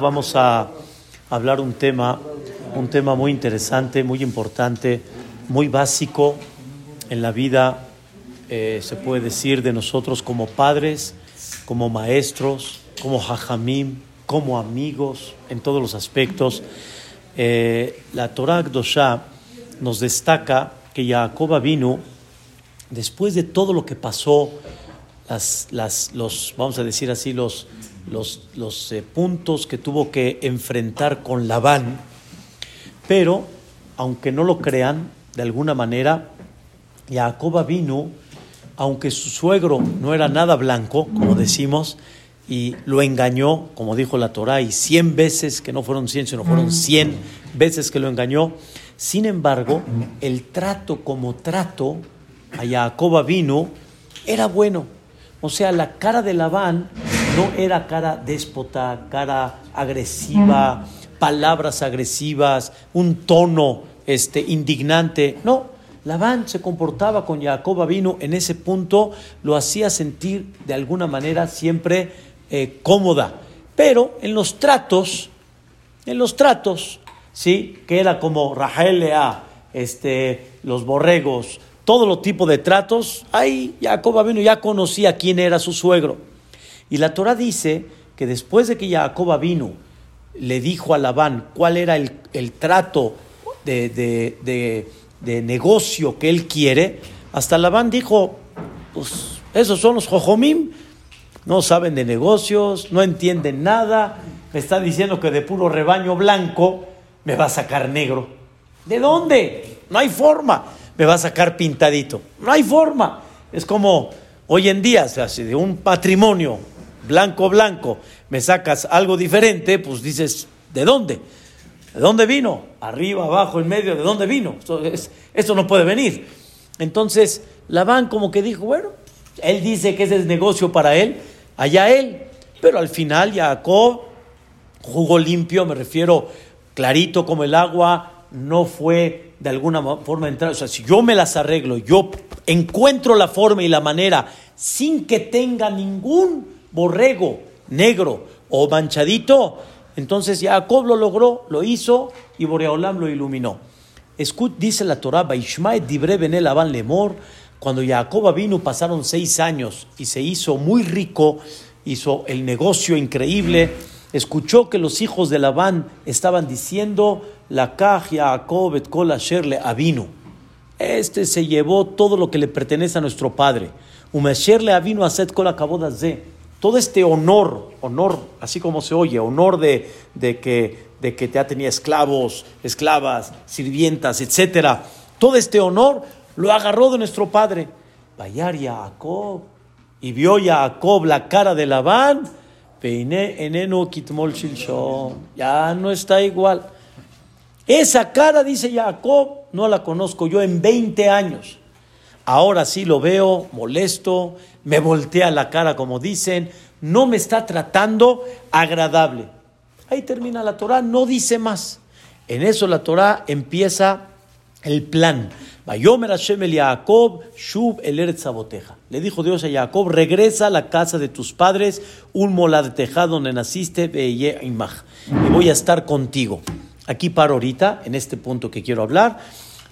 vamos a hablar un tema, un tema muy interesante, muy importante, muy básico en la vida, eh, se puede decir, de nosotros como padres, como maestros, como hajamim, como amigos, en todos los aspectos. Eh, la Torah Dosha nos destaca que Jacob vino después de todo lo que pasó, las, las, los, vamos a decir así, los, los, los eh, puntos que tuvo que enfrentar con Labán, pero aunque no lo crean, de alguna manera, Jacob vino, aunque su suegro no era nada blanco, como decimos, y lo engañó, como dijo la Torah, y cien veces, que no fueron cien, sino fueron cien veces que lo engañó, sin embargo, el trato como trato a Jacob vino era bueno. O sea, la cara de Labán no era cara déspota, cara agresiva, palabras agresivas, un tono este, indignante. No, Labán se comportaba con Jacob vino en ese punto, lo hacía sentir de alguna manera siempre eh, cómoda. Pero en los tratos, en los tratos, ¿sí? que era como Rahel Lea, este, los borregos, todo lo tipo de tratos, ahí Jacob vino ya conocía quién era su suegro. Y la Torah dice que después de que Jacob vino, le dijo a Labán cuál era el, trato de, de, negocio que él quiere, hasta Labán dijo, pues esos son los jojomim, no saben de negocios, no entienden nada, me está diciendo que de puro rebaño blanco me va a sacar negro. ¿De dónde? No hay forma. Me va a sacar pintadito. No hay forma. Es como hoy en día, o sea, si de un patrimonio blanco, blanco, me sacas algo diferente, pues dices, ¿de dónde? ¿De dónde vino? Arriba, abajo, en medio, ¿de dónde vino? Esto, no puede venir. Entonces, Labán como que dijo, bueno, él dice que ese es negocio para él, allá él. Pero al final Jacob jugó limpio, me refiero clarito como el agua, no fue de alguna forma entrar. O sea, si yo me las arreglo, yo encuentro la forma y la manera sin que tenga ningún borrego negro o manchadito, entonces Jacob lo logró, lo hizo y Boreolam lo iluminó. Dice la Torah, Dibre Benel Lemor, cuando Jacob vino pasaron seis años y se hizo muy rico, hizo el negocio increíble escuchó que los hijos de Labán estaban diciendo, la caja Jacob et kol avino. Este se llevó todo lo que le pertenece a nuestro padre. le avino aset kol. Todo este honor, honor, así como se oye, honor de, de, que, de que ya tenía esclavos, esclavas, sirvientas, etcétera. Todo este honor lo agarró de nuestro padre. Vayar Jacob. Y vio Jacob la cara de Labán enenu kitmol Ya no está igual. Esa cara, dice Jacob, no la conozco yo en 20 años. Ahora sí lo veo molesto, me voltea la cara como dicen, no me está tratando agradable. Ahí termina la Torah, no dice más. En eso la Torah empieza el plan. Shub Le dijo Dios a Jacob, regresa a la casa de tus padres, un molad tejado donde naciste, y voy a estar contigo. Aquí paro ahorita, en este punto que quiero hablar.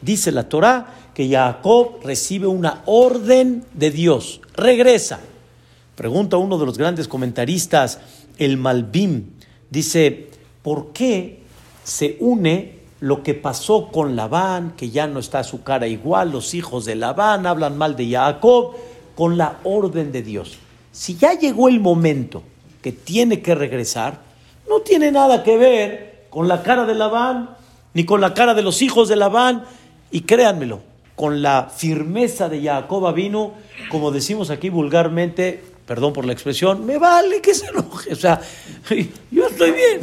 Dice la Torah que Jacob recibe una orden de Dios. Regresa. Pregunta uno de los grandes comentaristas, el Malbim. Dice, ¿por qué se une lo que pasó con Labán, que ya no está su cara igual, los hijos de Labán hablan mal de Jacob, con la orden de Dios. Si ya llegó el momento que tiene que regresar, no tiene nada que ver con la cara de Labán, ni con la cara de los hijos de Labán, y créanmelo, con la firmeza de Jacob vino, como decimos aquí vulgarmente, perdón por la expresión, me vale que se enoje, o sea, yo estoy bien,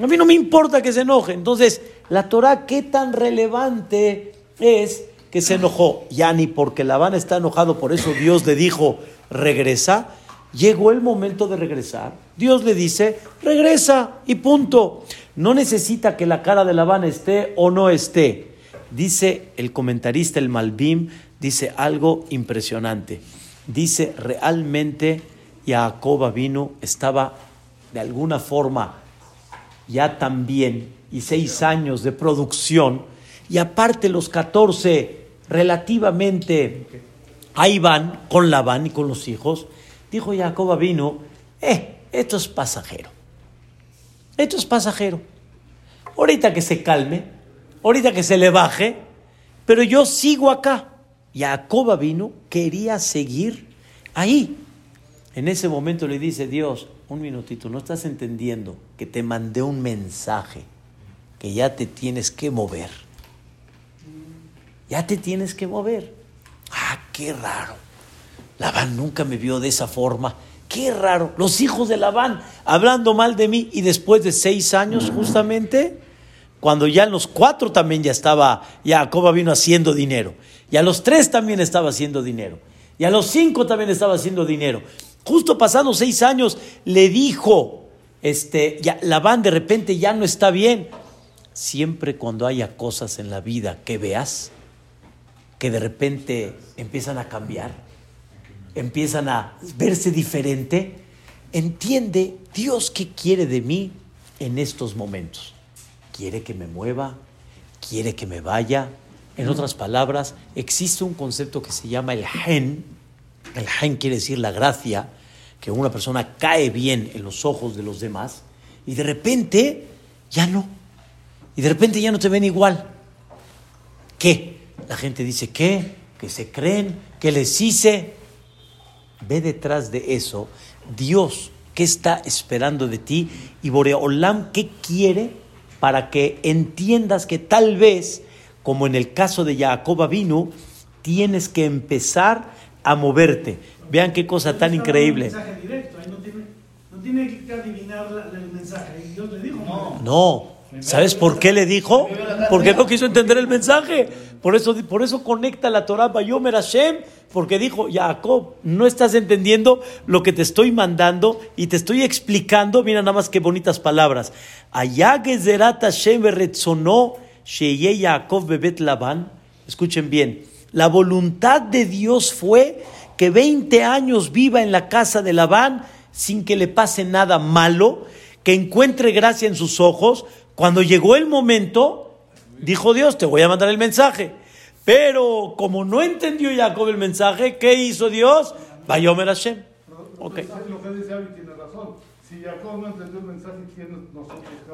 a mí no me importa que se enoje, entonces la Torah, ¿qué tan relevante es que se enojó? Ya ni porque Labán está enojado, por eso Dios le dijo, regresa. Llegó el momento de regresar. Dios le dice, regresa y punto. No necesita que la cara de Labán esté o no esté. Dice el comentarista, el Malbim, dice algo impresionante. Dice, realmente Jacob vino, estaba de alguna forma ya también, y seis años de producción, y aparte los 14 relativamente ahí van con Labán y con los hijos, dijo Jacob vino, eh, esto es pasajero, esto es pasajero, ahorita que se calme, ahorita que se le baje, pero yo sigo acá. Jacob vino, quería seguir ahí. En ese momento le dice Dios, un minutito, no estás entendiendo que te mandé un mensaje, que ya te tienes que mover. Ya te tienes que mover. Ah, qué raro. Labán nunca me vio de esa forma. Qué raro. Los hijos de Labán hablando mal de mí y después de seis años justamente, cuando ya los cuatro también ya estaba, Jacob vino haciendo dinero. Y a los tres también estaba haciendo dinero. Y a los cinco también estaba haciendo dinero. Justo pasados seis años le dijo, este, ya, Labán de repente ya no está bien. Siempre cuando haya cosas en la vida que veas, que de repente empiezan a cambiar, empiezan a verse diferente, entiende Dios qué quiere de mí en estos momentos. Quiere que me mueva, quiere que me vaya. En otras palabras, existe un concepto que se llama el gen. El gen quiere decir la gracia, que una persona cae bien en los ojos de los demás y de repente ya no. Y de repente ya no te ven igual. ¿Qué? La gente dice, ¿qué? Que se creen, que les hice. Ve detrás de eso, Dios, ¿qué está esperando de ti? Y Boreolam, ¿qué quiere para que entiendas que tal vez, como en el caso de Jacob vino, tienes que empezar a moverte. Vean qué cosa tan increíble. No ¿Sabes por qué le dijo? Porque no quiso entender el mensaje. Por eso, por eso conecta la Torah Bayomer Hashem, porque dijo, Jacob, no estás entendiendo lo que te estoy mandando y te estoy explicando. Mira nada más qué bonitas palabras. Hashem Jacob bebet Laban. Escuchen bien. La voluntad de Dios fue que 20 años viva en la casa de Labán sin que le pase nada malo, que encuentre gracia en sus ojos, cuando llegó el momento, dijo Dios, te voy a mandar el mensaje. Pero como no entendió Jacob el mensaje, ¿qué hizo Dios? Vayomer Hashem. Okay.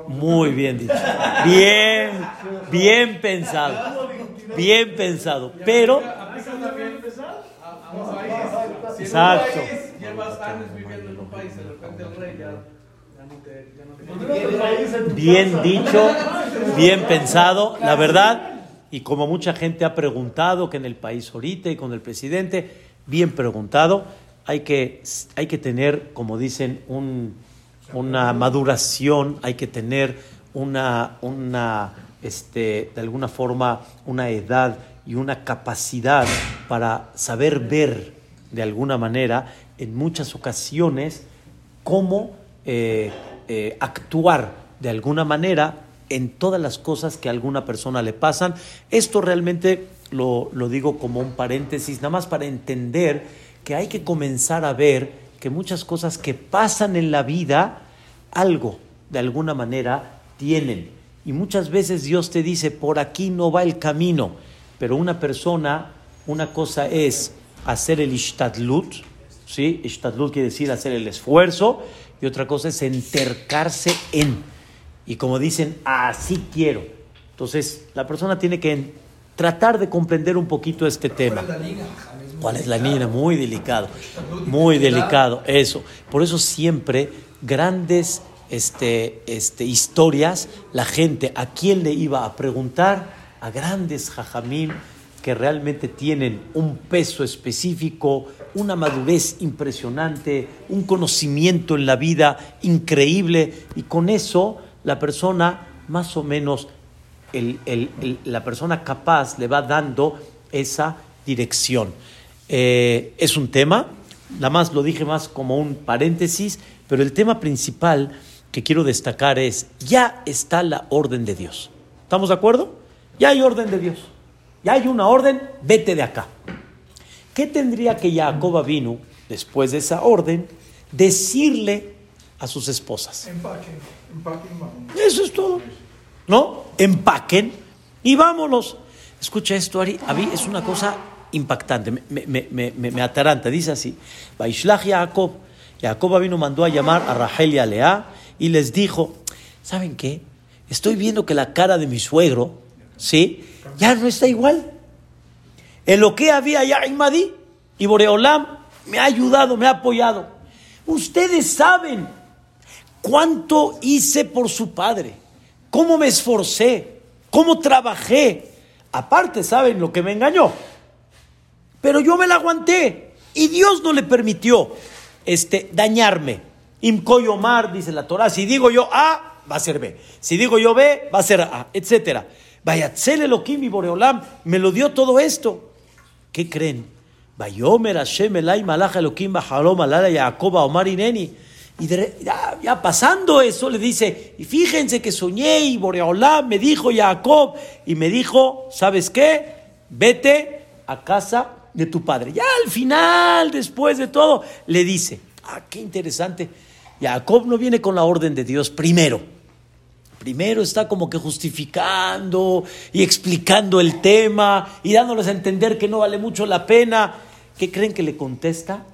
Muy bien dicho. Bien, bien pensado. Bien pensado. Pero. Exacto. Llevas años viviendo en un país, de repente el rey ya. Bien dicho, bien pensado, la verdad, y como mucha gente ha preguntado que en el país ahorita y con el presidente, bien preguntado, hay que, hay que tener, como dicen, un, una maduración, hay que tener una, una este, de alguna forma, una edad y una capacidad para saber ver de alguna manera en muchas ocasiones cómo eh, eh, actuar de alguna manera en todas las cosas que a alguna persona le pasan. Esto realmente lo, lo digo como un paréntesis, nada más para entender que hay que comenzar a ver que muchas cosas que pasan en la vida, algo de alguna manera tienen. Y muchas veces Dios te dice, por aquí no va el camino. Pero una persona, una cosa es hacer el ishtadlut, ¿sí? Ishtadlut quiere decir hacer el esfuerzo, y otra cosa es entercarse en. Y como dicen, así quiero. Entonces, la persona tiene que tratar de comprender un poquito este tema. ¿Cuál es la línea? Muy delicado. Muy delicado, eso. Por eso siempre grandes este, este, historias, la gente, ¿a quién le iba a preguntar? A grandes jajamim que realmente tienen un peso específico, una madurez impresionante, un conocimiento en la vida increíble y con eso la persona más o menos, la persona capaz le va dando esa dirección. Eh, es un tema, nada más lo dije más como un paréntesis, pero el tema principal que quiero destacar es, ya está la orden de Dios. ¿Estamos de acuerdo? Ya hay orden de Dios. Ya hay una orden, vete de acá. ¿Qué tendría que Jacob vino, después de esa orden, decirle a sus esposas. Empaquen, empaquen, vamos. Eso es todo. ¿No? Empaquen y vámonos. Escucha esto, Ari. A mí es una cosa impactante, me, me, me, me, me ataranta. Dice así: Vaishlach Jacob. Jacob vino mandó a llamar a Rachel y a Lea y les dijo: ¿Saben qué? Estoy viendo que la cara de mi suegro, ¿sí? Ya no está igual. En lo que había ya Imadi y Boreolam me ha ayudado, me ha apoyado. Ustedes saben cuánto hice por su padre, cómo me esforcé, cómo trabajé. Aparte, saben lo que me engañó. Pero yo me la aguanté y Dios no le permitió este, dañarme. Imkoyomar, dice la Torah, si digo yo A, va a ser B. Si digo yo B, va a ser A, etc. Vaya, Boreolam me lo dio todo esto. ¿Qué creen? Vayomer. Y ya, ya pasando eso, le dice, y fíjense que soñé y Boreolam me dijo Jacob, y me dijo, ¿sabes qué? Vete a casa de tu padre. Ya al final, después de todo, le dice, ah, qué interesante, Jacob no viene con la orden de Dios primero. Primero está como que justificando y explicando el tema y dándoles a entender que no vale mucho la pena. ¿Qué creen que le contesta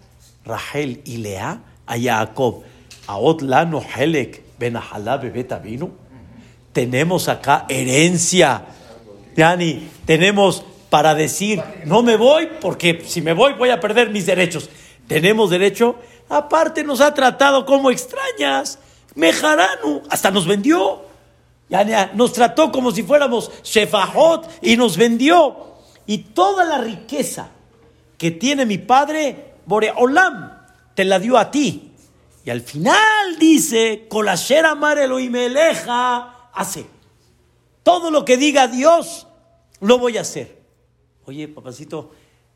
Rachel y Lea a Jacob? Aot lano helek vino. Tenemos acá herencia. Yani, tenemos para decir, no me voy porque si me voy voy a perder mis derechos. Tenemos derecho. Aparte nos ha tratado como extrañas. Mejaranu, hasta nos vendió. Nos trató como si fuéramos Shefajot y nos vendió. Y toda la riqueza que tiene mi padre, Boreolam, te la dio a ti. Y al final dice, Colasher amar Elohim eleja, hace. Todo lo que diga Dios, lo voy a hacer. Oye, papacito,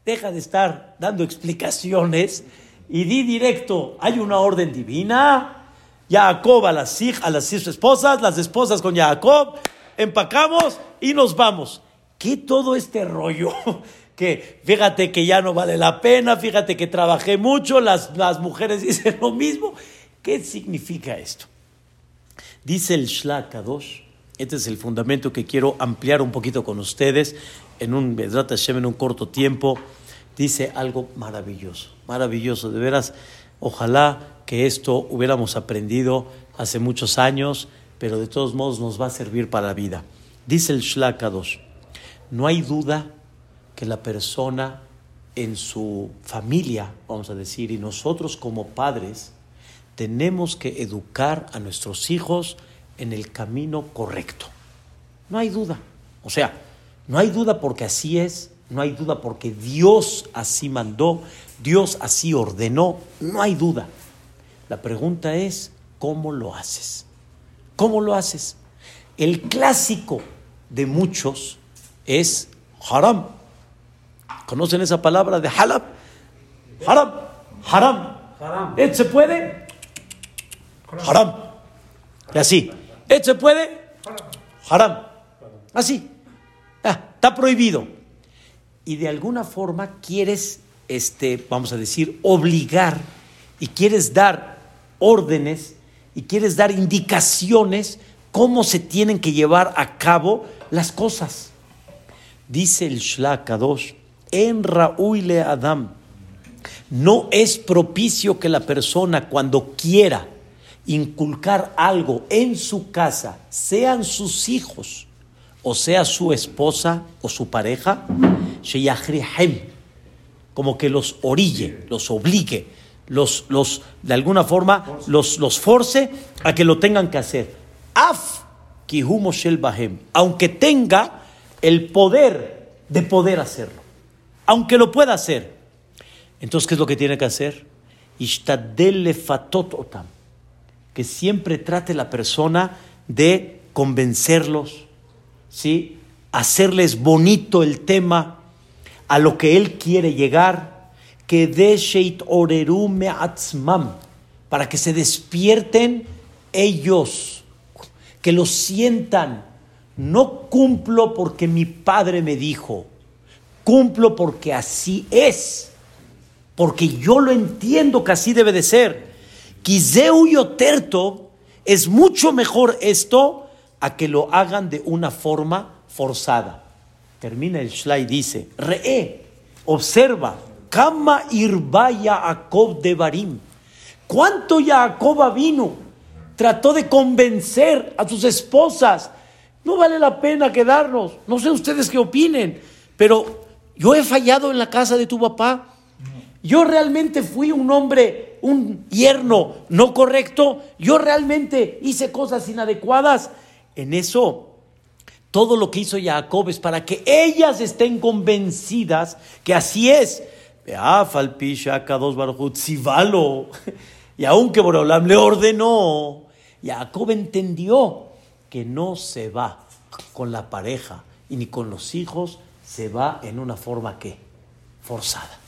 deja de estar dando explicaciones y di directo, hay una orden divina. Jacob a las, hij- a las esposas, las esposas con Jacob, empacamos y nos vamos. ¿Qué todo este rollo? Que fíjate que ya no vale la pena, fíjate que trabajé mucho, las, las mujeres dicen lo mismo. ¿Qué significa esto? Dice el Shla Kadosh, este es el fundamento que quiero ampliar un poquito con ustedes en un en un corto tiempo. Dice algo maravilloso, maravilloso, de veras. Ojalá que esto hubiéramos aprendido hace muchos años, pero de todos modos nos va a servir para la vida. Dice el Shla Kadosh, no hay duda que la persona en su familia, vamos a decir, y nosotros como padres, tenemos que educar a nuestros hijos en el camino correcto. No hay duda. O sea, no hay duda porque así es, no hay duda porque Dios así mandó, Dios así ordenó, no hay duda. La pregunta es, ¿cómo lo haces? ¿Cómo lo haces? El clásico de muchos es haram. ¿Conocen esa palabra de halab? Haram, haram. Haram. ¿Eh, ¿Se puede? Haram. Y así. ¿Eh, ¿Se puede? Haram. Así. Ah, está prohibido. Y de alguna forma quieres, este, vamos a decir, obligar y quieres dar órdenes y quieres dar indicaciones cómo se tienen que llevar a cabo las cosas. Dice el Shla Kadosh, en Raúl Adam, no es propicio que la persona cuando quiera inculcar algo en su casa, sean sus hijos, o sea su esposa o su pareja, como que los orille, los obligue, los, los de alguna forma los, los force a que lo tengan que hacer. Af moshel bahem, aunque tenga el poder de poder hacerlo, aunque lo pueda hacer. Entonces, ¿qué es lo que tiene que hacer? Lefatot otam que siempre trate la persona de convencerlos, ¿sí? hacerles bonito el tema, a lo que él quiere llegar, que de sheit oreru me'atzmam, para que se despierten ellos, que lo sientan. No cumplo porque mi padre me dijo, cumplo porque así es, porque yo lo entiendo que así debe de ser. Kizeu yoterto, es mucho mejor esto a que lo hagan de una forma forzada. Termina el Shlai dice, Re'e, observa, Kama irba Yaakov de Barim. ¿Cuánto Jacob vino? Trató de convencer a sus esposas. No vale la pena quedarnos. No sé ustedes qué opinen, pero yo he fallado en la casa de tu papá. Yo realmente fui un hombre, un yerno no correcto. Yo realmente hice cosas inadecuadas. En eso, todo lo que hizo Jacob es para que ellas estén convencidas que así es. Y aunque Borolam le ordenó, Jacob entendió que no se va con la pareja y ni con los hijos, se va en una forma que forzada.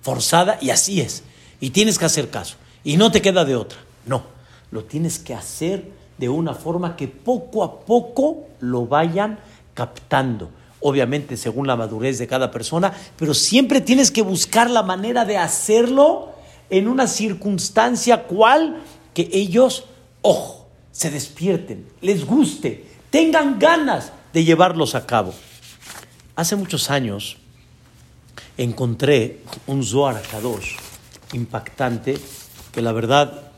Forzada y así es. Y tienes que hacer caso. Y no te queda de otra. No, lo tienes que hacer de una forma que poco a poco lo vayan captando. Obviamente según la madurez de cada persona, pero siempre tienes que buscar la manera de hacerlo en una circunstancia cual que ellos, ojo, se despierten, les guste, tengan ganas de llevarlos a cabo. Hace muchos años encontré un Zohar Kadosh impactante que la verdad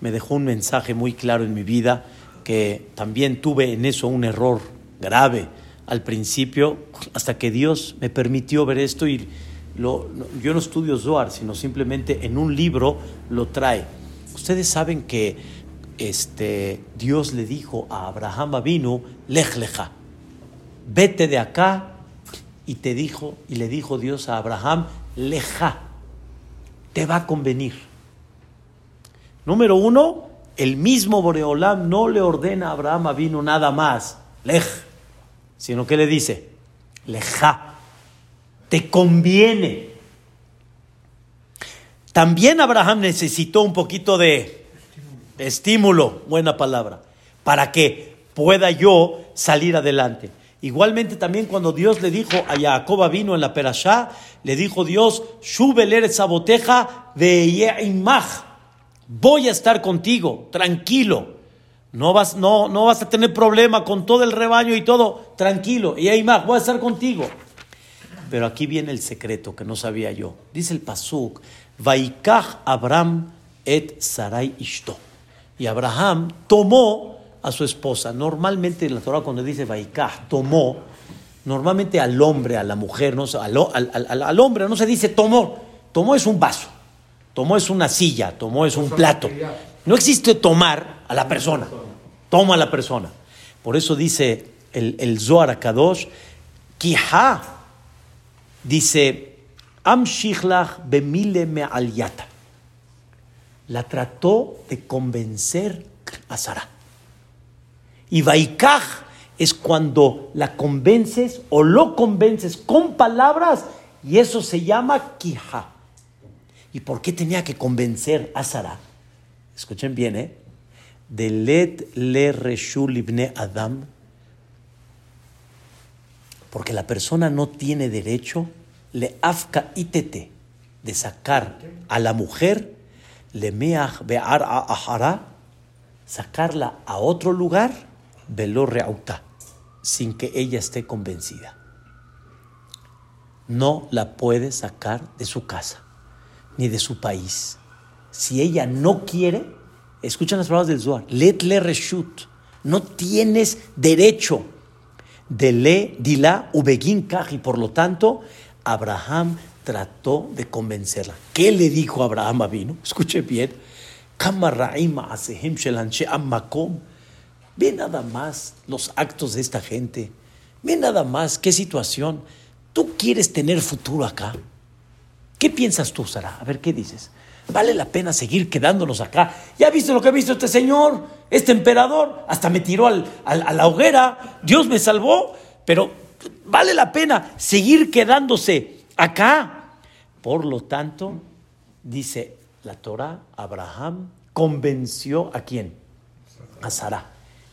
me dejó un mensaje muy claro en mi vida, que también tuve en eso un error grave al principio, hasta que Dios me permitió ver esto y yo no estudio Zohar, sino simplemente en un libro lo trae. Ustedes saben que este, Dios le dijo a Abraham Avinu, lej leja, vete de acá, y te dijo, y le dijo Dios a Abraham, leja, te va a convenir. Número uno, el mismo Boreolam no le ordena a Abraham Avinu nada más, lej, sino que le dice, leja te conviene. También Abraham necesitó un poquito de estímulo, buena palabra, para que pueda yo salir adelante. Igualmente también cuando Dios le dijo a Jacob vino en la Perashá, le dijo Dios, Shubeler saboteja de voy a estar contigo, tranquilo. No vas, no, no vas a tener problema con todo el rebaño y todo, tranquilo. Y voy a estar contigo. Pero aquí viene el secreto que no sabía yo. Dice el Pasuk, Vaikach Abraham et Sarai Ishto. Y Abraham tomó a su esposa. Normalmente en la Torah cuando dice Vaikach, tomó, normalmente al hombre, a la mujer, no, al, al, hombre no se dice tomó. Tomó es un vaso, tomó es una silla, tomó es un plato. No existe tomar a la persona, toma a la persona. Por eso dice el, el Zohar Akadosh, Kihá Dice, Am bemile me aliata. La trató de convencer a Sara. Y Vaikaj es cuando la convences o lo convences con palabras y eso se llama kija. ¿Y por qué tenía que convencer a Sara? Escuchen bien, ¿eh? Ibne Adam porque la persona no tiene derecho, le afka itete, de sacar a la mujer, le meach bear ahara, sacarla a otro lugar, velo reauta, sin que ella esté convencida. No la puede sacar de su casa, ni de su país. Si ella no quiere, escuchan las palabras del Zohar, let le reshut, no tienes derecho de le dila ubegin y por lo tanto Abraham trató de convencerla. ¿Qué le dijo Abraham a vino? Escuche bien. Ve nada más los actos de esta gente. Ve nada más qué situación. ¿Tú quieres tener futuro acá? ¿Qué piensas tú, Sara? A ver, ¿qué dices? ¿Vale la pena seguir quedándonos acá? ¿Ya viste lo que ha visto este señor? Este emperador hasta me tiró al, a la hoguera. Dios me salvó. Pero vale la pena seguir quedándose acá. Por lo tanto, dice la Torah, Abraham convenció a quién? A Sara.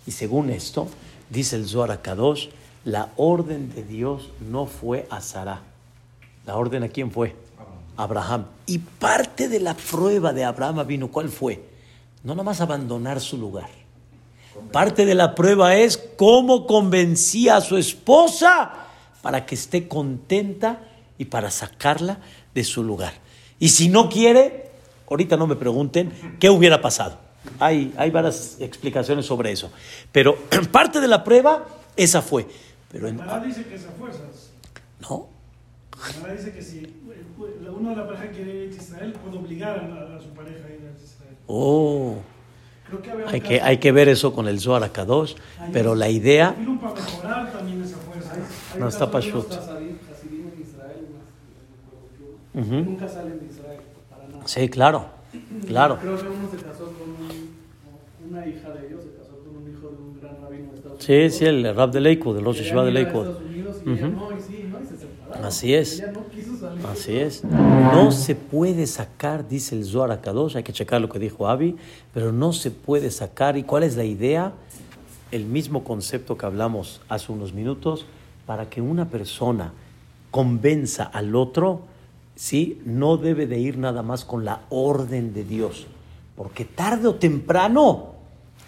Y según esto, dice el Zohar Kadosh, la orden de Dios no fue a Sara. ¿La orden a quién fue? Abraham. Y parte de la prueba de Abraham vino, ¿cuál fue? No nada más abandonar su lugar. Parte de la prueba es cómo convencía a su esposa para que esté contenta y para sacarla de su lugar. Y si no quiere, ahorita no me pregunten qué hubiera pasado. Hay, hay varias explicaciones sobre eso. Pero parte de la prueba, esa fue. Pero en, dice que es a fuerzas. No. La dice que si uno de la pareja quiere ir a Israel, puede obligar a, a su pareja a ir a Israel. Oh. Hay que, hay que ver eso con el Zohar Akadosh, pero la idea... No está Pashut. Nunca salen de Israel, para nada. Sí, claro, claro. Creo que uno se casó con una hija de ellos, se casó con un hijo de un gran rabino de Estados Unidos. Sí, sí, el rab de Lakewood, el Rosh Yeshiva de Lakewood. Así es. Así es. No se puede sacar, dice el Zohar Akadosh, hay que checar lo que dijo Avi, pero no se puede sacar. ¿Y cuál es la idea? El mismo concepto que hablamos hace unos minutos, para que una persona convenza al otro, ¿sí? no debe de ir nada más con la orden de Dios, porque tarde o temprano,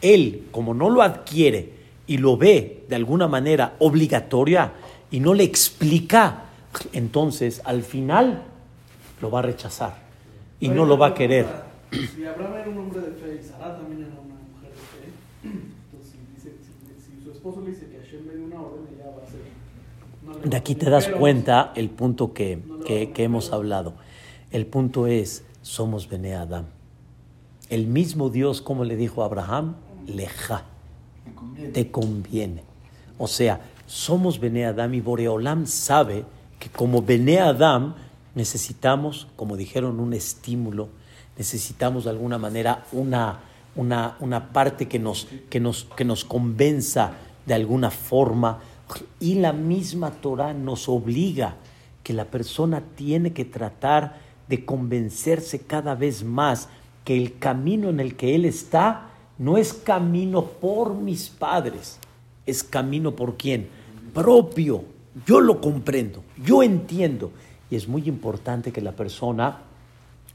él, como no lo adquiere y lo ve de alguna manera obligatoria y no le explica, entonces al final lo va a rechazar y no lo va a querer. Si Abraham era un hombre de fe y Sara también era una mujer de fe, entonces dice, si, su esposo le dice que Hashem le dio una orden, ella va a hacer. de aquí te das cuenta el punto que, que, que, hemos hablado. El punto es, somos Bene Adam. El mismo Dios, como le dijo a Abraham, leja, te conviene. O sea, somos Bene Adam y Boreolam sabe que como Bene Adam necesitamos, como dijeron, un estímulo, necesitamos de alguna manera una, una, una parte que nos, que, nos, que nos convenza de alguna forma y la misma Torah nos obliga que la persona tiene que tratar de convencerse cada vez más que el camino en el que él está no es camino por mis padres, es camino por quién? Propio, yo lo comprendo, yo entiendo. Y es muy importante que la persona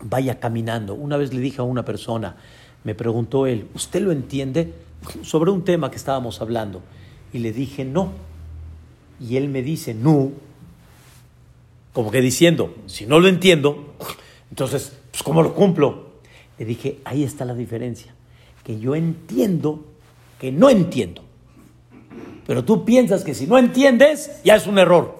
vaya caminando. Una vez le dije a una persona, me preguntó él, ¿usted lo entiende? Sobre un tema que estábamos hablando. Y le dije, no. Y él me dice, no. Como que diciendo, si no lo entiendo, entonces, pues, ¿cómo lo cumplo? Le dije, ahí está la diferencia. Que yo entiendo que no entiendo. Pero tú piensas que si no entiendes, ya es un error.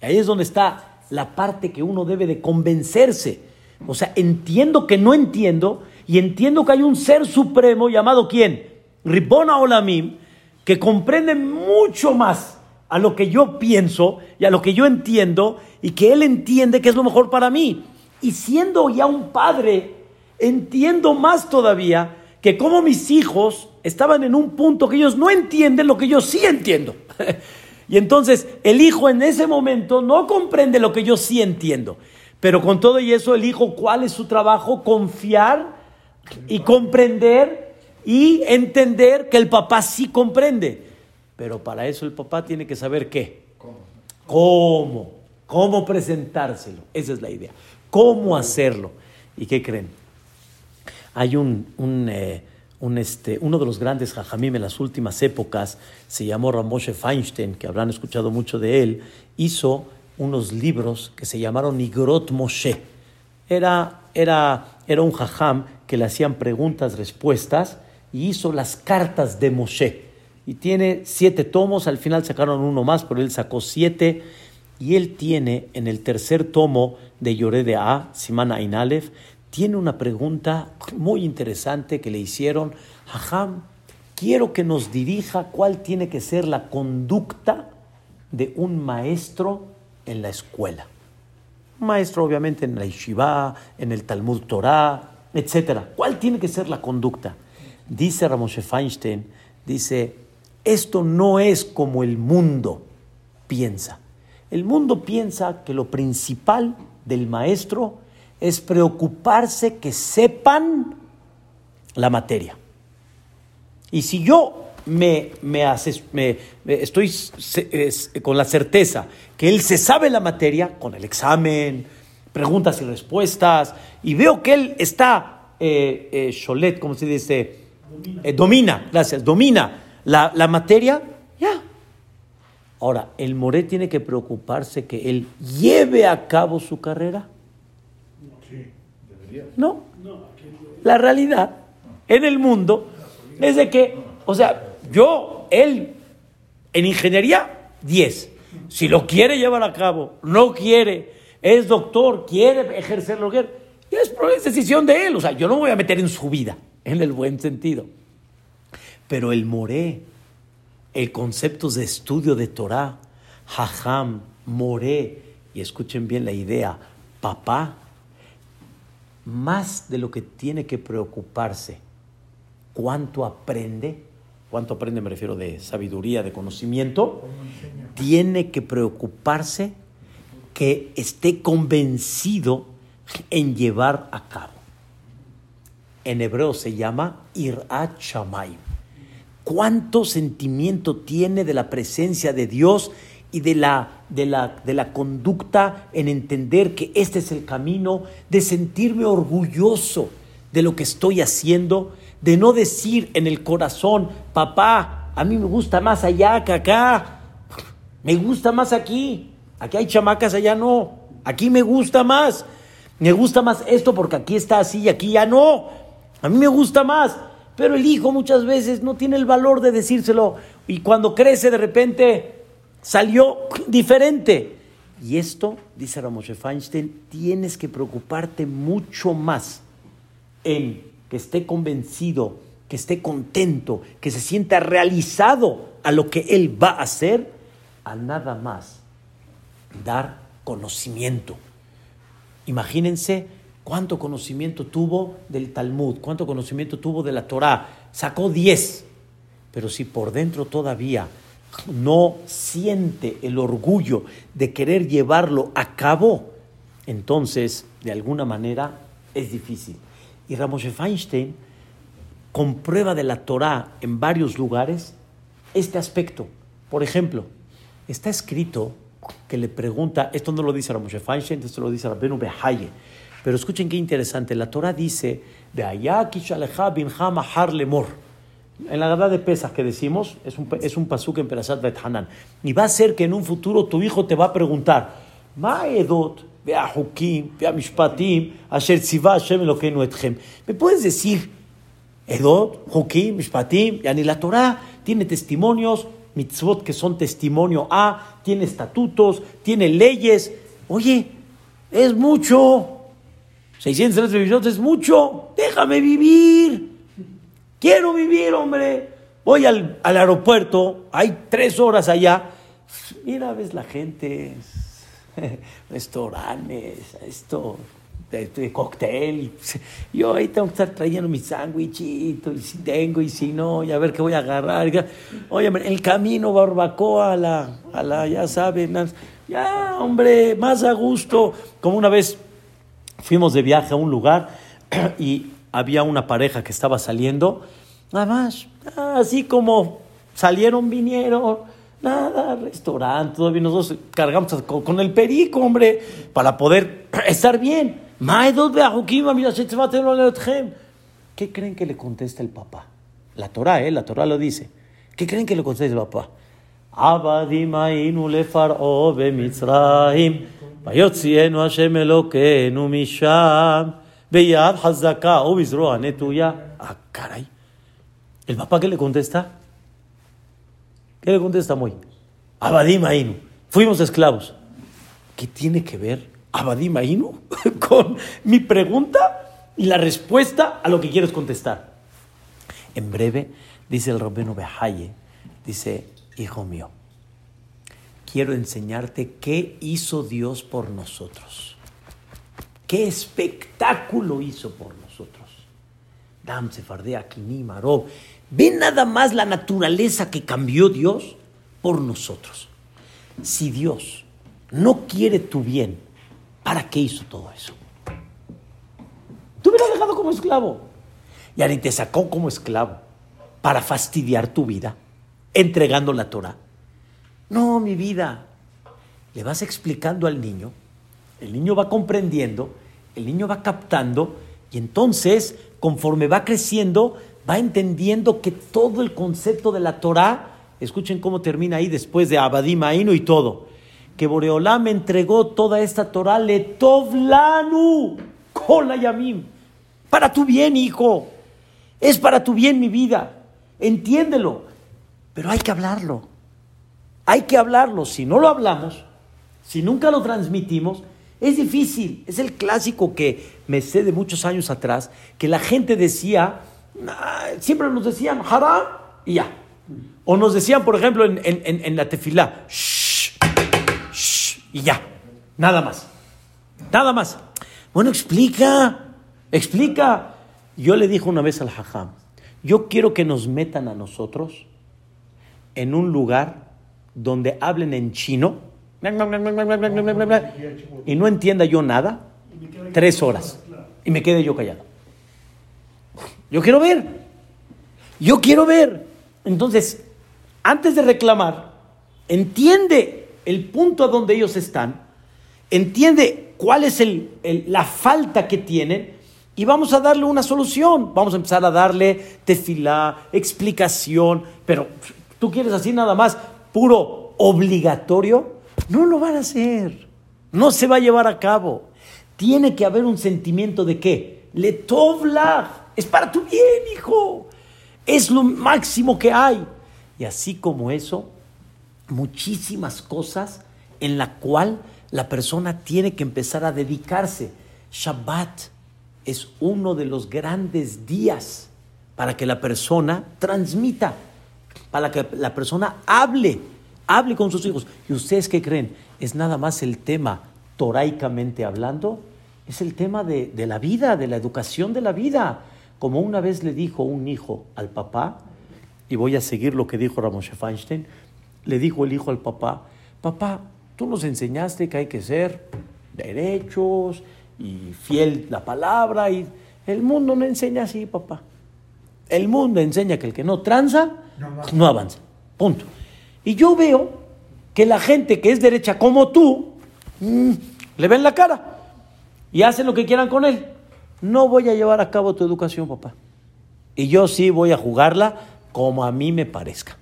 Y ahí es donde está la parte que uno debe de convencerse. O sea, entiendo que no entiendo y entiendo que hay un ser supremo llamado quién? Ribona Olamim, que comprende mucho más a lo que yo pienso y a lo que yo entiendo y que él entiende que es lo mejor para mí. Y siendo ya un padre, entiendo más todavía que como mis hijos estaban en un punto que ellos no entienden lo que yo sí entiendo. y entonces el hijo en ese momento no comprende lo que yo sí entiendo. Pero con todo y eso, el hijo, ¿cuál es su trabajo? Confiar y comprender y entender que el papá sí comprende. Pero para eso el papá tiene que saber qué. ¿Cómo? ¿Cómo, presentárselo? Esa es la idea. ¿Cómo hacerlo? ¿Y qué creen? Hay un, un, eh, este, uno de los grandes jajamim en las últimas épocas, se llamó Ramoshe Feinstein, que habrán escuchado mucho de él, hizo unos libros que se llamaron Igrot Moshe. Era, era, era un jajam que le hacían preguntas, respuestas, y hizo las cartas de Moshe. Y tiene siete tomos, al final sacaron uno más, pero él sacó siete. Y él tiene en el tercer tomo de Yoré de A, Simana Ainalef, tiene una pregunta muy interesante que le hicieron. Jajam, quiero que nos dirija cuál tiene que ser la conducta de un maestro en la escuela. Maestro, obviamente, en la yeshiva, en el Talmud Torah, etc. ¿Cuál tiene que ser la conducta? Dice Ramoshe Feinstein, dice, esto no es como el mundo piensa. El mundo piensa que lo principal del maestro es preocuparse que sepan la materia. Y si yo me, me, me, estoy con la certeza que él se sabe la materia, con el examen, preguntas y respuestas, y veo que él está eh, eh, sholet, ¿cómo se dice? Eh, domina, gracias, domina la, la materia, ya. Ahora, el Moré tiene que preocuparse que él lleve a cabo su carrera. No, la realidad en el mundo es de que, o sea, yo, él, en ingeniería, 10. Si lo quiere llevar a cabo, no quiere, es doctor, quiere ejercer lo que es, es decisión de él. O sea, yo no me voy a meter en su vida, en el buen sentido. Pero el moré, el concepto de estudio de Torah, jajam, moré, y escuchen bien la idea, papá, más de lo que tiene que preocuparse, cuánto aprende, cuánto aprende me refiero de sabiduría, de conocimiento, tiene que preocuparse que esté convencido en llevar a cabo. En hebreo se llama Irat Shamayim. ¿Cuánto sentimiento tiene de la presencia de Dios y de la, de, la, de la conducta en entender que este es el camino, de sentirme orgulloso de lo que estoy haciendo, de no decir en el corazón, papá, a mí me gusta más allá que acá, me gusta más aquí, aquí hay chamacas, allá no, aquí me gusta más, me gusta más esto porque aquí está así y aquí ya no, a mí me gusta más. Pero el hijo muchas veces no tiene el valor de decírselo. Y cuando crece de repente salió diferente. Y esto, dice Ramoshe Feinstein, tienes que preocuparte mucho más en que esté convencido, que esté contento, que se sienta realizado a lo que él va a hacer, a nada más dar conocimiento. Imagínense cuánto conocimiento tuvo del Talmud, cuánto conocimiento tuvo de la Torá. Sacó 10, pero si por dentro todavía no siente el orgullo de querer llevarlo a cabo, entonces de alguna manera es difícil. Y Ramoshe Feinstein comprueba de la Torá en varios lugares este aspecto. Por ejemplo, está escrito que le pregunta, esto no lo dice Ramoshe Feinstein, esto lo dice Rabbeinu Behaye, pero escuchen qué interesante, la Torah dice, de binja mahar lemor. En la verdad de Pesach que decimos, es un, es un pasuk en Perashat Bet Hanan. Y va a ser que en un futuro tu hijo te va a preguntar, Ma edot ve'ahukim ve'amishpatim asher tziva Hashem Elokeinu etchem. ¿Me puedes decir Edot, Hukim, Mishpatim, yani la Torah tiene testimonios, mitzvot que son testimonio A, tiene estatutos, tiene leyes. Oye, es mucho. 613 millones es mucho. Déjame vivir. Quiero vivir, hombre. Voy al, al aeropuerto, hay tres horas allá. Mira, ves la gente, restaurantes, esto, de, cóctel. Yo ahí tengo que estar trayendo mi sándwichito, y si tengo y si no, y a ver qué voy a agarrar. Oye, el camino, barbacoa, a la, a la ya saben, ya, hombre, más a gusto. Como una vez fuimos de viaje a un lugar y había una pareja que estaba saliendo, nada más, así como salieron, vinieron, nada, restaurante, todavía nosotros cargamos con, el perico, hombre, para poder estar bien. ¿Qué creen que le contesta el papá? La Torah, ¿eh? La Torah lo dice. ¿Qué creen que le contesta el papá? Mitzrayim, Beyab Hazaka Obisroa Netuya. Ah, caray. ¿El papá qué le contesta? ¿Qué le contesta Moy? abadimainu Fuimos esclavos. ¿Qué tiene que ver Abadim Ainu con mi pregunta y la respuesta a lo que quieres contestar? En breve, dice el Rabino Behaye, dice, hijo mío, quiero enseñarte qué hizo Dios por nosotros. ¿Qué espectáculo hizo por nosotros? Dam Sefardea Kini Marov. Ve nada más la naturaleza que cambió Dios por nosotros. Si Dios no quiere tu bien, ¿para qué hizo todo eso? Tú hubieras dejado como esclavo. Y ahora te sacó como esclavo para fastidiar tu vida, entregando la Torah. No, mi vida. Le vas explicando al niño, el niño va comprendiendo, el niño va captando Y entonces, conforme va creciendo, va entendiendo que todo el concepto de la Torah, escuchen cómo termina ahí después de Abadim Ainu y todo, que Boreolá me entregó toda esta Torah, le tovlanu, kola yamim, para tu bien, hijo, es para tu bien mi vida, entiéndelo, pero hay que hablarlo, hay que hablarlo, si no lo hablamos, si nunca lo transmitimos, es difícil, es el clásico que me sé de muchos años atrás, que la gente decía, siempre nos decían haram y ya. O nos decían, por ejemplo, en, en- en- en la tefilá, shh, shh, y ya, nada más, nada más. Bueno, explica, explica. Yo le dije una vez al hajam, yo quiero que nos metan a nosotros en un lugar donde hablen en chino y no entienda yo nada, tres horas, y me quede yo callado. Yo quiero ver, yo quiero ver. Entonces, antes de reclamar, entiende el punto a donde ellos están, entiende cuál es el- la falta que tienen y vamos a darle una solución. Vamos a empezar a darle tefilá, explicación, pero tú quieres así nada más, puro obligatorio, no lo van a hacer. No se va a llevar a cabo. Tiene que haber un sentimiento de qué? Le tovla. Es para tu bien, hijo. Es lo máximo que hay. Y así como eso, muchísimas cosas en la cual la persona tiene que empezar a dedicarse. Shabbat es uno de los grandes días para que la persona transmita, para que la persona hable, hable con sus hijos. ¿Y ustedes qué creen? ¿Es nada más el tema toraicamente hablando? Es el tema de, de la vida, de la educación de la vida. Como una vez le dijo un hijo al papá, y voy a seguir lo que dijo Ramoshe Feinstein, le dijo el hijo al papá, papá, tú nos enseñaste que hay que ser derechos y fiel la palabra, y el mundo no enseña así, papá. El mundo enseña que el que no tranza, no avanza. Punto. Y yo veo que la gente que es derecha como tú, mm, le ven la cara y hacen lo que quieran con él. No voy a llevar a cabo tu educación, papá. Y yo sí voy a jugarla como a mí me parezca.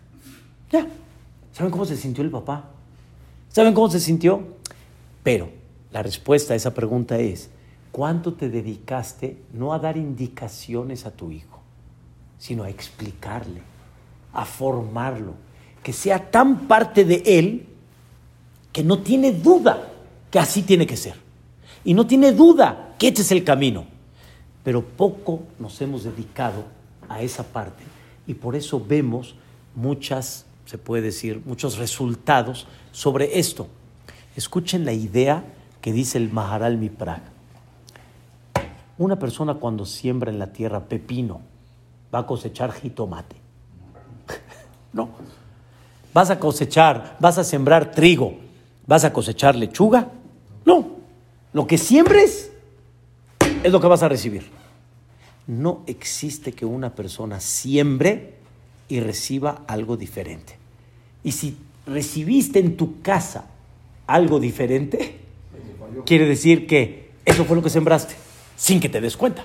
Ya. ¿Saben cómo se sintió el papá? ¿Saben cómo se sintió? Pero la respuesta a esa pregunta es, ¿cuánto te dedicaste no a dar indicaciones a tu hijo, sino a explicarle, a formarlo, que sea tan parte de él que no tiene duda que así tiene que ser? Y no tiene duda que este es el camino. Pero poco nos hemos dedicado a esa parte y por eso vemos muchas, se puede decir, muchos resultados sobre esto. Escuchen la idea que dice el Maharal Miprag. Una persona cuando siembra en la tierra pepino va a cosechar jitomate. no. Vas a cosechar, vas a sembrar trigo, vas a cosechar lechuga. No. Lo que siembres es lo que vas a recibir. No existe que una persona siembre y reciba algo diferente. Y si recibiste en tu casa algo diferente, quiere decir que eso fue lo que sembraste, sin que te des cuenta.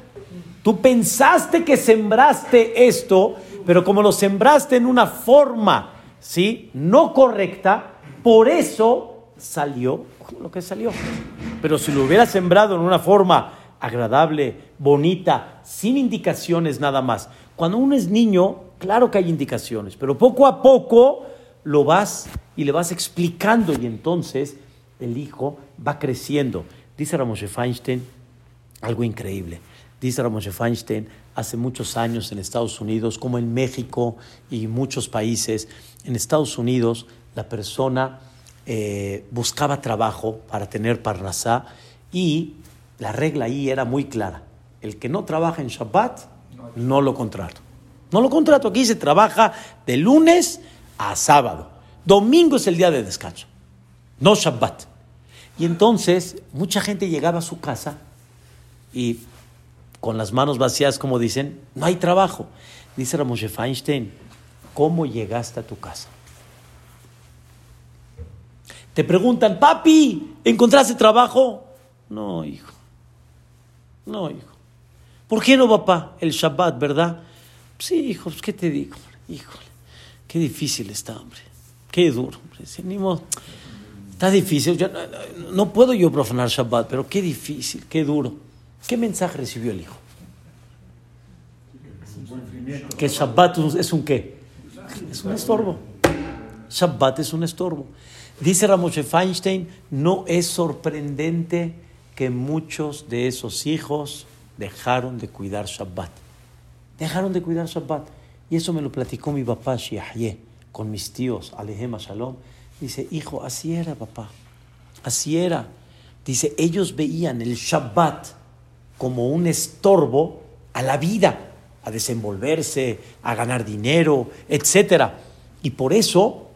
Tú pensaste que sembraste esto, pero como lo sembraste en una forma, ¿sí? No correcta, por eso salió lo que salió. Pero si lo hubieras sembrado en una forma agradable, bonita, sin indicaciones nada más. Cuando uno es niño, claro que hay indicaciones, pero poco a poco lo vas y le vas explicando y entonces el hijo va creciendo. Dice Ramoshe Feinstein algo increíble. Dice Ramoshe Feinstein hace muchos años en Estados Unidos, como en México y muchos países, en Estados Unidos la persona eh, buscaba trabajo para tener parnasá y la regla ahí era muy clara. El que no trabaja en Shabbat, no lo contrato. No lo contrato. Aquí se trabaja de lunes a sábado. Domingo es el día de descanso, no Shabbat. Y entonces mucha gente llegaba a su casa y con las manos vacías, como dicen, no hay trabajo. Dice Ramoshe Feinstein, ¿cómo llegaste a tu casa? Te preguntan, papi, ¿encontraste trabajo? No, hijo. No, hijo. ¿Por qué no, papá? El Shabbat, ¿verdad? Sí, hijo, pues, ¿qué te digo? Híjole, qué difícil está, hombre. Qué duro, hombre. Sí. Está difícil. No- no puedo yo profanar Shabbat, pero qué difícil, qué duro. ¿Qué mensaje recibió el hijo? Que Shabbat es un- qué? Es un estorbo. Shabbat es un estorbo. Dice Ramoshe Feinstein, no es sorprendente que muchos de esos hijos dejaron de cuidar Shabbat. Dejaron de cuidar Shabbat. Y eso me lo platicó mi papá Shiahye con mis tíos, Alejem Shalom. Dice, hijo, así era, papá. Así era. Dice, ellos veían el Shabbat como un estorbo a la vida, a desenvolverse, a ganar dinero, etc. Y por eso,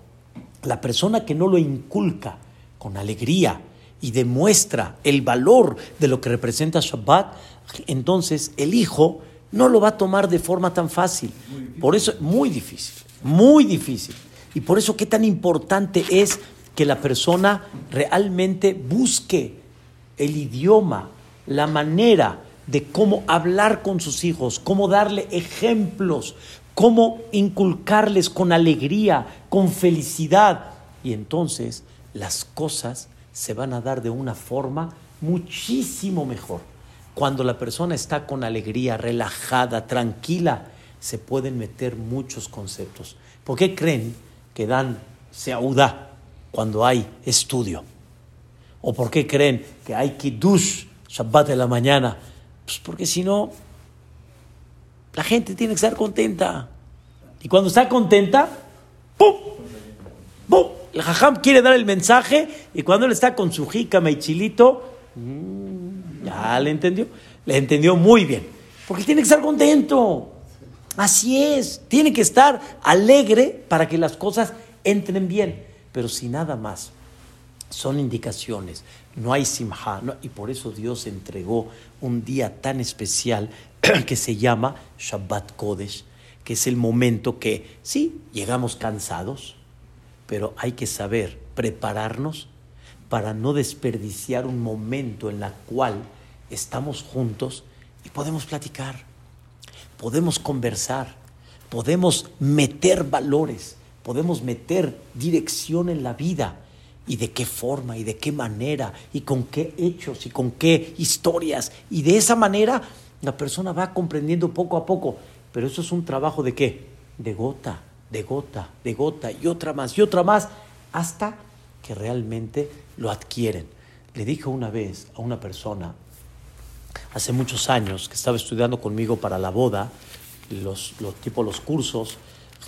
la persona que no lo inculca con alegría y demuestra el valor de lo que representa Shabbat, entonces el hijo no lo va a tomar de forma tan fácil. Por eso, muy difícil, muy difícil. Y por eso, qué tan importante es que la persona realmente busque el idioma, la manera de cómo hablar con sus hijos, cómo darle ejemplos, cómo inculcarles con alegría, con felicidad. Y entonces las cosas se van a dar de una forma muchísimo mejor. Cuando la persona está con alegría, relajada, tranquila, se pueden meter muchos conceptos. ¿Por qué creen que dan seudá cuando hay estudio? ¿O por qué creen que hay kiddush Shabbat de la mañana? Pues porque si no, la gente tiene que estar contenta. Y cuando está contenta, ¡pum! ¡pum! El jajam quiere dar el mensaje y cuando él está con su jícama y chilito, mm, ya le entendió. Le entendió muy bien. Porque tiene que estar contento. Así es. Tiene que estar alegre para que las cosas entren bien. Pero si nada más son indicaciones, no hay simha, y por eso Dios entregó un día tan especial que se llama Shabbat Kodesh, que es el momento que, sí, llegamos cansados, pero hay que saber prepararnos para no desperdiciar un momento en la cual estamos juntos y podemos platicar, podemos conversar, podemos meter valores, podemos meter dirección en la vida y de qué forma y de qué manera y con qué hechos y con qué historias y de esa manera la persona va comprendiendo poco a poco, pero eso es un trabajo de qué? De gota, de gota, de gota y otra más y otra más hasta que realmente lo adquieren. Le dije una vez a una persona hace muchos años que estaba estudiando conmigo para la boda, los, los tipo los cursos,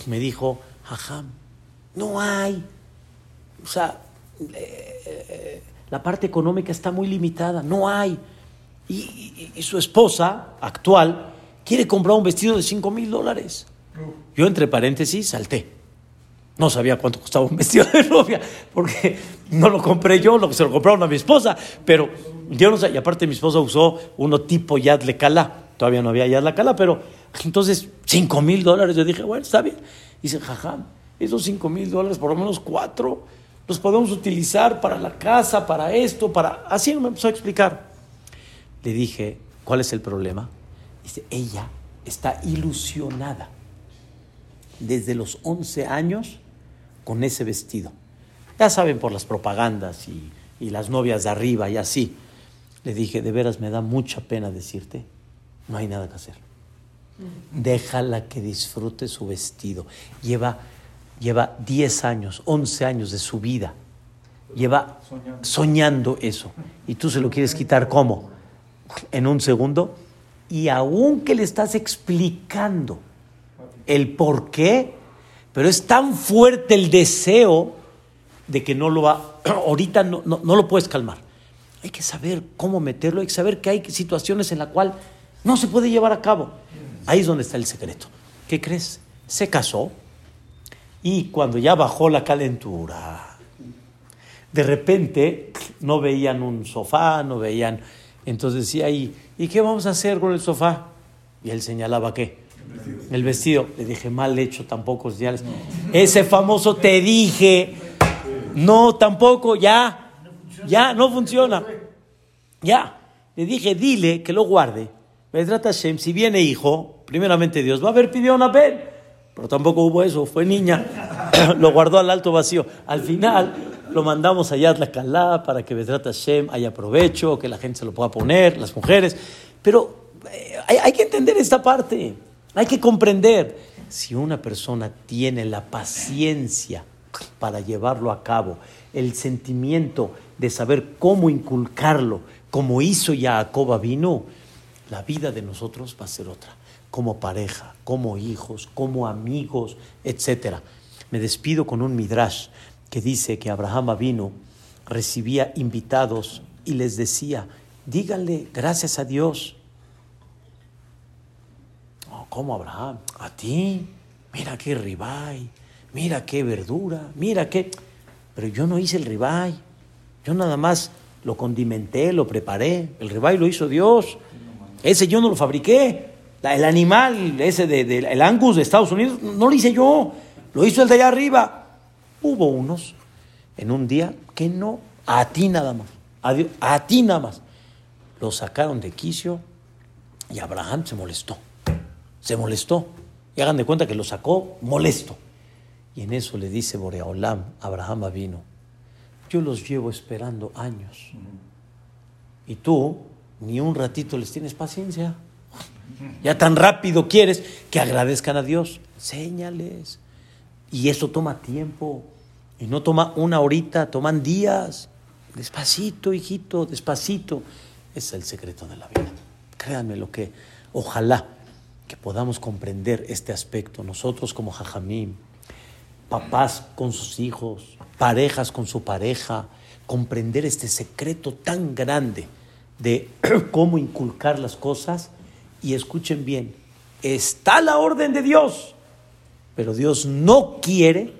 me dijo, Jajam, no hay, o sea, eh, eh, la parte económica está muy limitada, no hay. Y, y- y su esposa actual quiere comprar un vestido de 5 mil dólares. Yo, entre paréntesis, salté. No sabía cuánto costaba un vestido de novia, porque no lo compré yo, lo, se lo compraron a mi esposa, pero yo no sé, y aparte mi esposa usó uno tipo Yad Lekala, todavía no había Yad Lekala, pero entonces 5 mil dólares, yo dije, bueno, está bien. Dice, jajam, esos 5 mil dólares, por lo menos cuatro, los podemos utilizar para la casa, para esto, para... Así me empezó a explicar. Le dije, ¿cuál es el problema? Dice, ella está ilusionada desde los 11 años con ese vestido. Ya saben por las propagandas y, y las novias de arriba y así. Le dije, de veras me da mucha pena decirte, no hay nada que hacer. Déjala que disfrute su vestido. Lleva, lleva 10 años, 11 años de su vida. Lleva soñando. eso. Y tú se lo quieres quitar ¿cómo? En un segundo. Y aún que le estás explicando el por qué, pero es tan fuerte el deseo de que no lo va, ahorita no, no, no lo puedes calmar. Hay que saber cómo meterlo, hay que saber que hay situaciones en las cuales no se puede llevar a cabo. Ahí es donde está el secreto. ¿Qué crees? Se casó y cuando ya bajó la calentura, de repente no veían un sofá, no veían. Entonces decía, ¿y, ¿y qué vamos a hacer con el sofá? Y él señalaba qué? El vestido. Le dije, mal hecho, tampoco señales. Ese famoso te dije, no, tampoco, ya, ya, no funciona. Ya. Le dije, dile que lo guarde Vedrat Hashem, si viene hijo, primeramente Dios va a haber pidió una Ben, pero tampoco hubo eso, fue niña, lo guardó al alto vacío. Al final lo mandamos allá a Tlaxcalá para que Vedrat Hashem haya provecho, que la gente se lo pueda poner, las mujeres. Pero eh, hay, que entender esta parte, hay que comprender. Si una persona tiene la paciencia para llevarlo a cabo, el sentimiento de saber cómo inculcarlo, como hizo Jacob vino, la vida de nosotros va a ser otra, como pareja, como hijos, como amigos, etc. Me despido con un midrash que dice que Abraham vino, recibía invitados y les decía, díganle gracias a Dios. Oh, ¿Cómo Abraham? A ti, mira qué ribay, mira qué verdura, mira qué... Pero yo no hice el ribay, yo nada más lo condimenté, lo preparé, el ribay lo hizo Dios, ese yo no lo fabriqué, el animal ese de, de, el Angus de Estados Unidos no lo hice yo, lo hizo el de allá arriba. Hubo unos en un día que no, a ti nada más, a, Dios, a ti nada más. Lo sacaron de quicio y Abraham se molestó, se molestó. Y hagan de cuenta que lo sacó molesto. Y en eso le dice Boreolam, Abraham vino, yo los llevo esperando años. Y tú ni un ratito les tienes paciencia. Ya tan rápido quieres que agradezcan a Dios. Enséñales. Y eso toma tiempo. Y no toma una horita, toman días. Despacito, hijito, despacito. Es el secreto de la vida. Créanme lo que, ojalá que podamos comprender este aspecto. Nosotros como Jajamim, papás con sus hijos, parejas con su pareja, comprender este secreto tan grande de cómo inculcar las cosas. Y escuchen bien, está la orden de Dios, pero Dios no quiere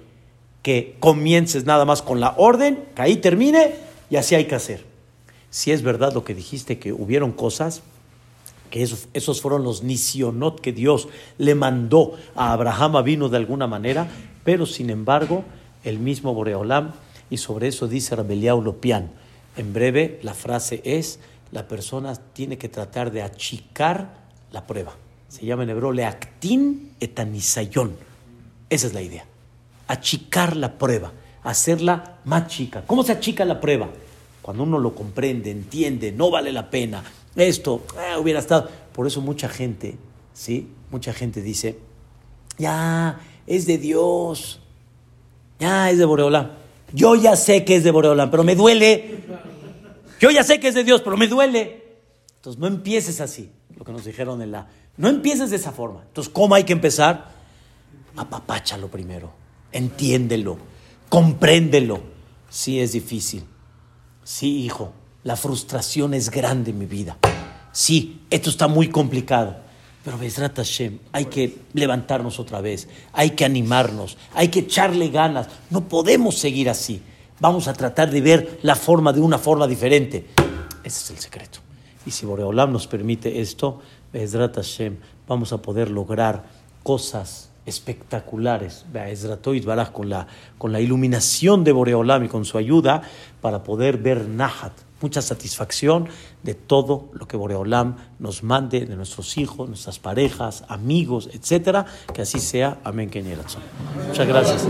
que comiences nada más con la orden, que ahí termine y así hay que hacer. Si es verdad lo que dijiste, que hubieron cosas, que esos, esos fueron los nisionot que Dios le mandó a Abraham vino de alguna manera, pero sin embargo, el mismo Boreolam, y sobre eso dice Rabeliao Lopian. En breve, la frase es: la persona tiene que tratar de achicar la prueba. Se llama en hebreo leactin etanisayon. Esa es la idea. Achicar la prueba, hacerla más chica. ¿Cómo se achica la prueba? Cuando uno lo comprende, entiende, no vale la pena. Esto eh, hubiera estado. Por eso mucha gente, ¿sí? Mucha gente dice, ya, es de Dios. Ya, es de Boreolán. Yo ya sé que es de Boreolán, pero me duele. Yo ya sé que es de Dios, pero me duele. Entonces no empieces así, lo que nos dijeron en la... No empieces de esa forma. Entonces, ¿cómo hay que empezar? Apapáchalo primero, entiéndelo, compréndelo. Sí es difícil. Sí, hijo, la frustración es grande en mi vida. Sí, esto está muy complicado. Pero Besrat Hashem, hay que levantarnos otra vez, hay que animarnos, hay que echarle ganas. No podemos seguir así. Vamos a tratar de ver la forma de una forma diferente. Ese es el secreto. Y si Boreolam nos permite esto, Bezrat Hashem, vamos a poder lograr cosas espectaculares, con la, con la iluminación de Boreolam y con su ayuda, para poder ver Nahat, mucha satisfacción de todo lo que Boreolam nos mande, de nuestros hijos, nuestras parejas, amigos, etcétera, que así sea. Amén. Muchas gracias.